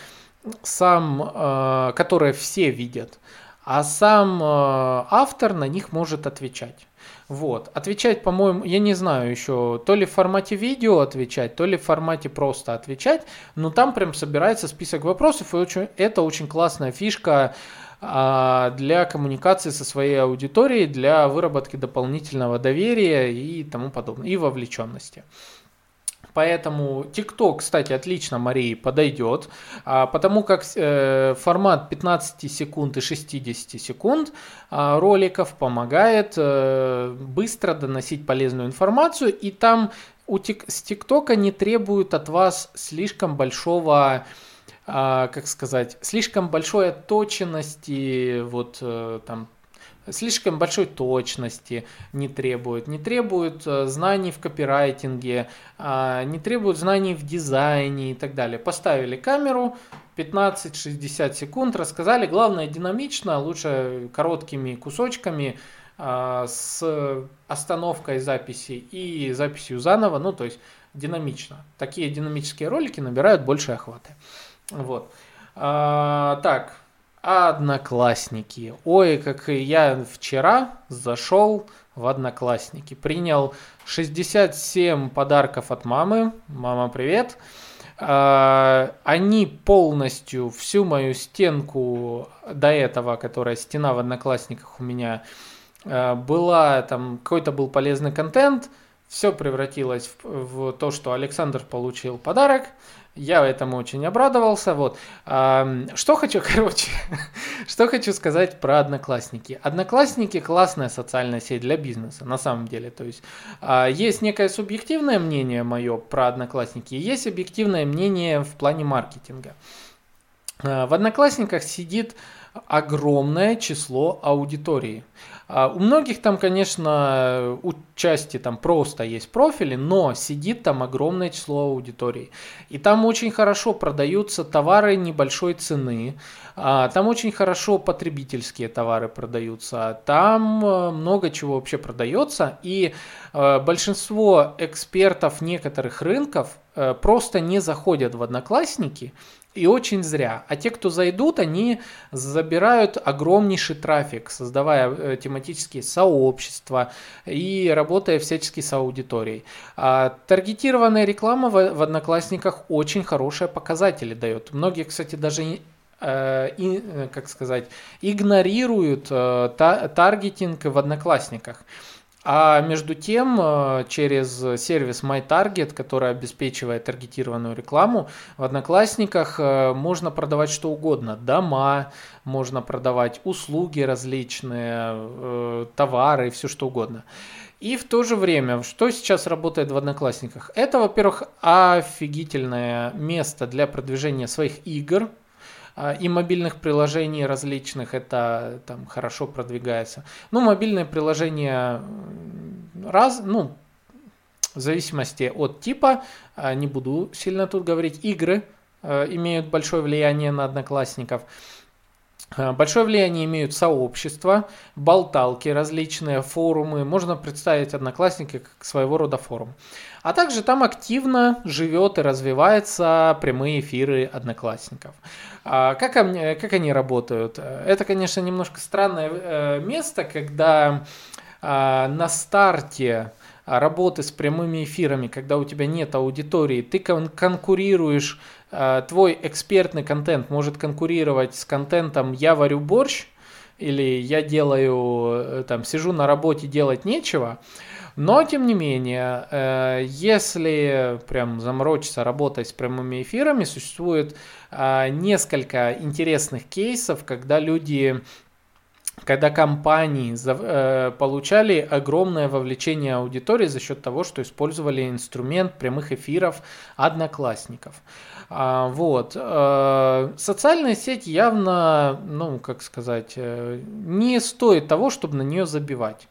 сам, которые все видят, а сам автор на них может отвечать. Вот. Отвечать, по-моему, я не знаю еще, то ли в формате видео отвечать, то ли в формате просто отвечать, но там прям собирается список вопросов, и очень, это очень классная фишка а, для коммуникации со своей аудиторией, для выработки дополнительного доверия и тому подобное, и вовлеченности. Поэтому TikTok, кстати, отлично Марии подойдет, а, потому как э, формат 15 секунд и 60 секунд а, роликов помогает э, быстро доносить полезную информацию, и там у тик, с ТикТока не требуют от вас слишком большого а, как сказать, слишком большой отточенности, вот э, там слишком большой точности не требует, не требует э, знаний в копирайтинге, а, не требует знаний в дизайне и так далее. Поставили камеру, 15-60 секунд, рассказали, главное динамично, лучше короткими кусочками, а, с остановкой записи и записью заново, ну то есть динамично. Такие динамические ролики набирают больше охваты. Вот. А, так, Одноклассники. Ой, как я вчера зашел в Одноклассники. Принял 67 подарков от мамы. Мама, привет. А, они полностью всю мою стенку до этого, которая стена в Одноклассниках у меня а, была, там какой-то был полезный контент, все превратилось в, в то, что Александр получил подарок. Я этому очень обрадовался. Вот. Что хочу, короче, что хочу сказать про Одноклассники. Одноклассники классная социальная сеть для бизнеса, на самом деле. То есть а, есть некое субъективное мнение мое про Одноклассники, есть объективное мнение в плане маркетинга. А, в Одноклассниках сидит огромное число аудитории. А у многих там, конечно, у части там просто есть профили, но сидит там огромное число аудиторий. И там очень хорошо продаются товары небольшой цены, а, там очень хорошо потребительские товары продаются, там э, много чего вообще продается, и э, большинство экспертов некоторых рынков э, просто не заходят в одноклассники, и очень зря. А те, кто зайдут, они забирают огромнейший трафик, создавая э, тематические сообщества и работая всячески с аудиторией. А таргетированная реклама в, Одноклассниках очень хорошие показатели дает. Многие, кстати, даже э, и, э, как сказать, игнорируют та, таргетинг в Одноклассниках. А между тем, э, через сервис MyTarget, который обеспечивает таргетированную рекламу, в Одноклассниках э, можно продавать что угодно. Дома, можно продавать услуги различные, э, товары, все что угодно. И в то же время, что сейчас работает в Одноклассниках? Это, во-первых, офигительное место для продвижения своих игр, и мобильных приложений различных, это там хорошо продвигается. Ну, мобильные приложения раз, ну, в зависимости от типа, а, не буду сильно тут говорить, игры а, имеют большое влияние на одноклассников. Большое влияние имеют сообщества, болталки, различные форумы. Можно представить Одноклассники как своего рода форум. А также там активно живет и развиваются прямые эфиры Одноклассников. А как, как они работают? Это, конечно, немножко странное э, место, когда а, на старте работы с прямыми эфирами, когда у тебя нет аудитории, ты конкурируешь Э, твой экспертный контент может конкурировать с контентом «я варю борщ» или «я делаю, э, там, сижу на работе, делать нечего», но, тем не менее, э, если прям заморочиться работой с прямыми эфирами, существует несколько интересных кейсов, когда люди когда компании получали огромное вовлечение аудитории за счет того, что использовали инструмент прямых эфиров одноклассников. А, вот. Социальная сеть явно, ну, как сказать, э, не стоит того, чтобы на нее забивать.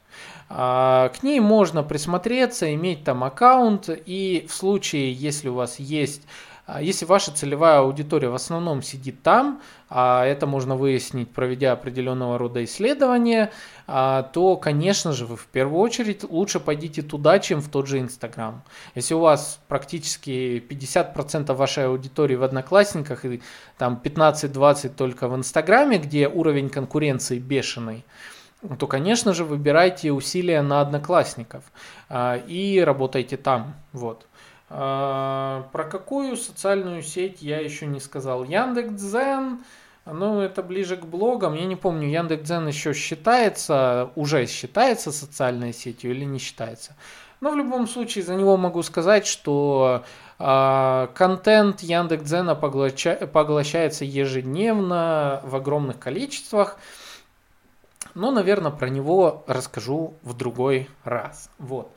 А, к ней можно присмотреться, иметь там аккаунт, и в случае, если у вас есть а если ваша целевая аудитория в основном сидит там, а это можно выяснить, проведя определенного рода исследования, а, то, конечно же, вы в первую очередь лучше пойдите туда, чем в тот же Инстаграм. Если у вас практически 50% вашей аудитории в Одноклассниках и там 15-20 только в Инстаграме, где уровень конкуренции бешеный, то, конечно же, выбирайте усилия на одноклассников а, и работайте там. Вот. А, про какую социальную сеть я еще не сказал. Яндекс.Дзен, ну это ближе к блогам. Я не помню, Яндекс.Дзен еще считается, уже считается социальной сетью или не считается. Но в любом случае за него могу сказать, что э, контент Яндекс.Дзена поглоща, поглощается ежедневно в огромных количествах. Но, наверное, про него расскажу в другой раз. Вот.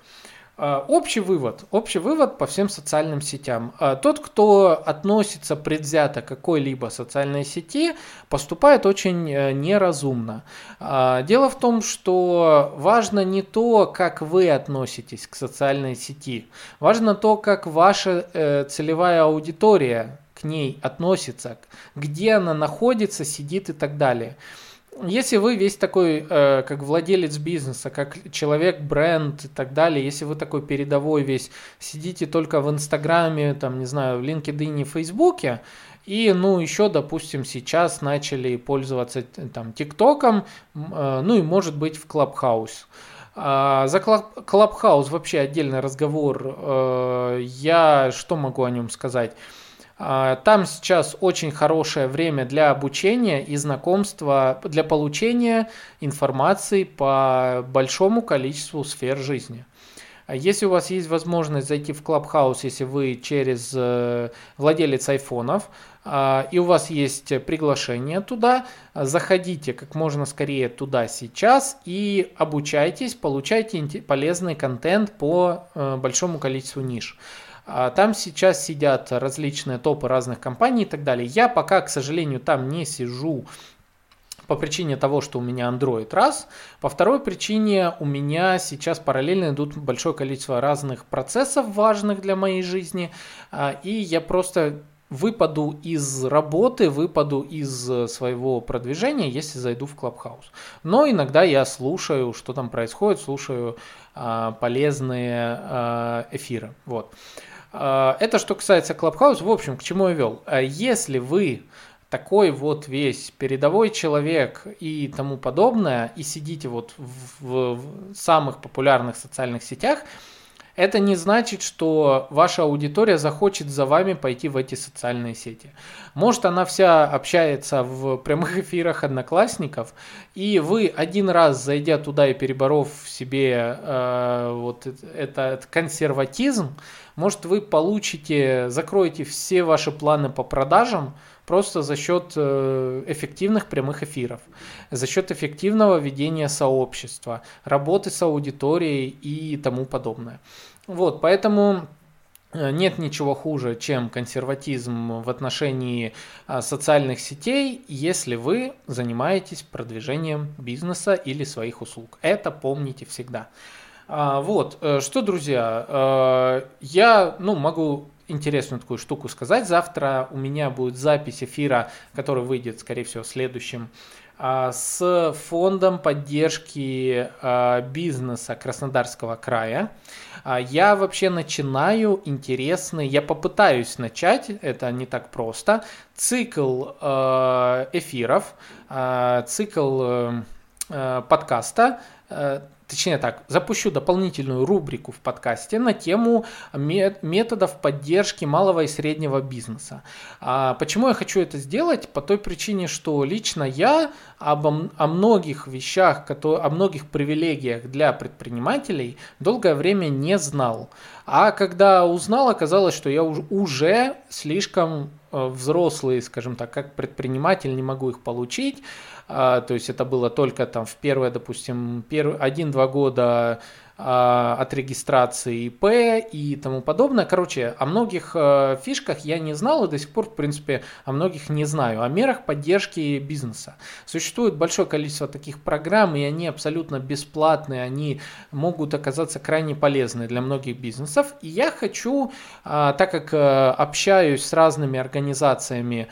А, общий вывод, общий вывод по всем социальным сетям. А, тот, кто относится предвзято к какой-либо социальной сети, поступает очень э, неразумно. А, дело в том, что важно не то, как вы относитесь к социальной сети, важно то, как ваша э, целевая аудитория к ней относится, где она находится, сидит и так далее если вы весь такой, э, как владелец бизнеса, как человек, бренд и так далее, если вы такой передовой весь, сидите только в Инстаграме, там, не знаю, в LinkedIn и Фейсбуке, и, ну, еще, допустим, сейчас начали пользоваться там ТикТоком, э, ну и, может быть, в Clubhouse. А, за Clubhouse вообще отдельный разговор. Э, я что могу о нем сказать? А, там сейчас очень хорошее время для обучения и знакомства, для получения информации по большому количеству сфер жизни. А если у вас есть возможность зайти в Clubhouse, если вы через э, владелец айфонов, а, и у вас есть приглашение туда, заходите как можно скорее туда сейчас и обучайтесь, получайте полезный контент по э, большому количеству ниш. А там сейчас сидят различные топы разных компаний и так далее. Я пока, к сожалению, там не сижу по причине того, что у меня Android раз. По второй причине у меня сейчас параллельно идут большое количество разных процессов важных для моей жизни. А, и я просто выпаду из работы, выпаду из своего продвижения, если зайду в Clubhouse. Но иногда я слушаю, что там происходит, слушаю а, полезные эфиры. Вот. А, это что касается Clubhouse. В общем, к чему я вел. А если вы такой вот весь передовой человек и тому подобное, и сидите вот в, в самых популярных социальных сетях, это не значит, что ваша аудитория захочет за вами пойти в эти социальные сети. Может, она вся общается в прямых эфирах одноклассников, и вы один раз, зайдя туда и переборов в себе э, вот этот консерватизм, может, вы получите, закроете все ваши планы по продажам, просто за счет э, эффективных прямых эфиров, за счет эффективного ведения сообщества, работы с аудиторией и тому подобное. Вот, поэтому Э, нет ничего хуже, чем консерватизм в отношении а, социальных сетей, если вы занимаетесь продвижением бизнеса или своих услуг. Это помните всегда. А, вот, э, что, друзья, э, я ну, могу интересную такую штуку сказать. Завтра у меня будет запись эфира, который выйдет, скорее всего, следующим а, с фондом поддержки бизнеса Краснодарского края. А я вообще начинаю интересный, я попытаюсь начать, это не так просто, цикл э, эфиров, цикл подкаста точнее так, запущу дополнительную рубрику в подкасте на тему методов поддержки малого и среднего бизнеса. А почему я хочу это сделать? По той причине, что лично я об, о многих вещах, о многих привилегиях для предпринимателей долгое время не знал. А когда узнал, оказалось, что я уже слишком э, взрослый, скажем так, как предприниматель, не могу их получить. А, то есть это было только там в первые, допустим, один-два года а, от регистрации ИП и тому подобное. Короче, о многих э, фишках я не знал и до сих пор, в принципе, о многих не знаю. О мерах поддержки бизнеса. Существует большое количество таких программ, и они абсолютно бесплатные, они могут оказаться крайне полезны для многих бизнесов. И я хочу, а, так как э, общаюсь с разными организациями,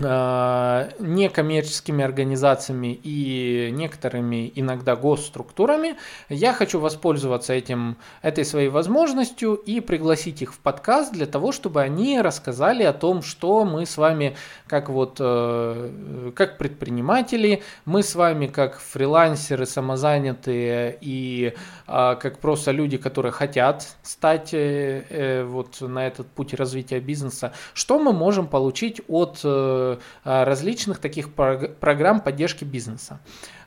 некоммерческими организациями и некоторыми иногда госструктурами, я хочу воспользоваться этим, этой своей возможностью и пригласить их в подкаст для того, чтобы они рассказали о том, что мы с вами как вот э, как предприниматели, мы с вами как фрилансеры, самозанятые и э, как просто люди, которые хотят стать вот на этот путь развития бизнеса, что мы можем получить от Э, различных таких программ поддержки бизнеса.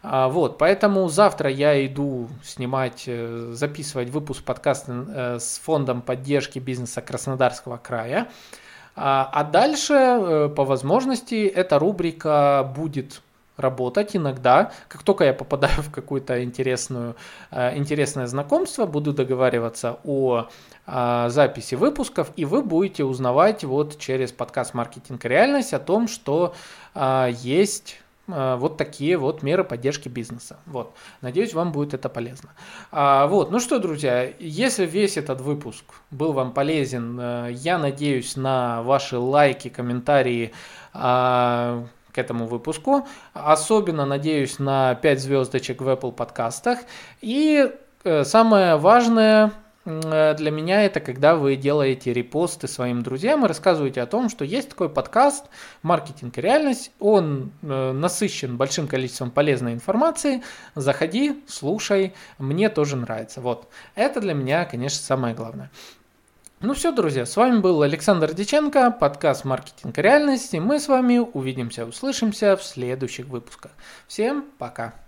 А, вот, поэтому завтра я иду снимать, э, записывать выпуск подкаста э, с фондом поддержки бизнеса Краснодарского края. А, а дальше, по возможности, эта рубрика будет работать иногда. Как только я попадаю в какое-то интересную, э, интересное знакомство, буду договариваться о э, записи выпусков, и вы будете узнавать вот через подкаст «Маркетинг реальность» о том, что э, есть вот такие вот меры поддержки бизнеса. Вот. Надеюсь, вам будет это полезно. А, вот. Ну что, друзья, если весь этот выпуск был вам полезен, я надеюсь на ваши лайки, комментарии, а, к этому выпуску. Особенно надеюсь на 5 звездочек в Apple подкастах. И э, самое важное для меня это когда вы делаете репосты своим друзьям и рассказываете о том, что есть такой подкаст «Маркетинг и реальность». Он э, насыщен большим количеством полезной информации. Заходи, слушай, мне тоже нравится. Вот. Это для меня, конечно, самое главное. Ну все, друзья, с вами был Александр Диченко, подкаст «Маркетинг реальности». Мы с вами увидимся, услышимся в следующих выпусках. Всем пока!